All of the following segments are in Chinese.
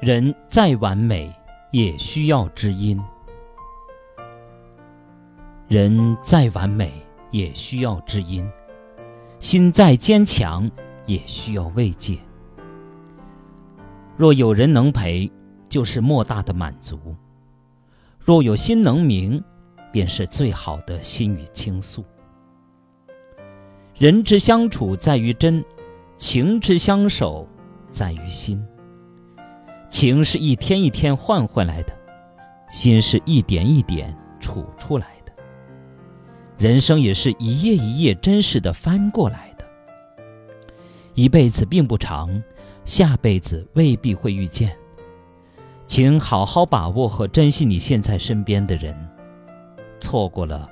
人再完美，也需要知音；人再完美，也需要知音；心再坚强，也需要慰藉。若有人能陪，就是莫大的满足；若有心能明，便是最好的心语倾诉。人之相处在于真，情之相守在于心。情是一天一天换回来的，心是一点一点处出来的。人生也是一页一页真实的翻过来的。一辈子并不长，下辈子未必会遇见。请好好把握和珍惜你现在身边的人，错过了，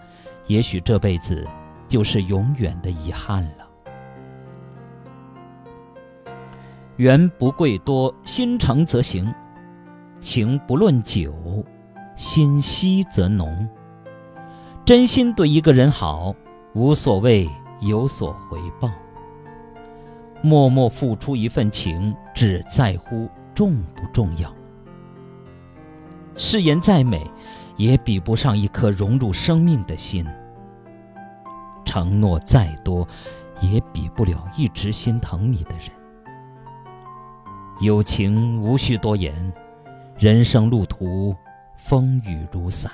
也许这辈子就是永远的遗憾了。缘不贵多，心诚则行；情不论久，心稀则浓。真心对一个人好，无所谓有所回报。默默付出一份情，只在乎重不重要。誓言再美，也比不上一颗融入生命的心；承诺再多，也比不了一直心疼你的人。友情无需多言，人生路途风雨如伞；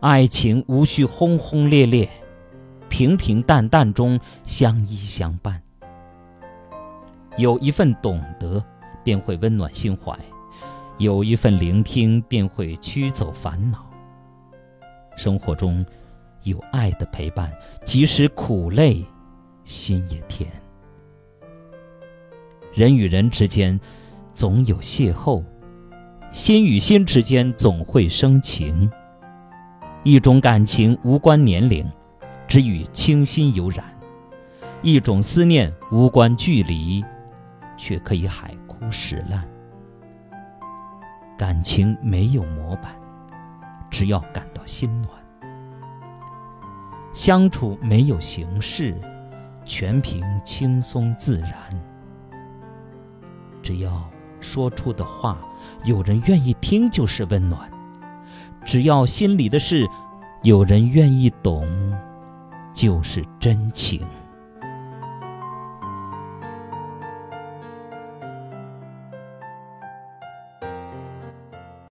爱情无需轰轰烈烈，平平淡淡中相依相伴。有一份懂得，便会温暖心怀；有一份聆听，便会驱走烦恼。生活中有爱的陪伴，即使苦累，心也甜。人与人之间，总有邂逅；心与心之间，总会生情。一种感情无关年龄，只与清新有染；一种思念无关距离，却可以海枯石烂。感情没有模板，只要感到心暖；相处没有形式，全凭轻松自然。只要说出的话有人愿意听，就是温暖；只要心里的事有人愿意懂，就是真情。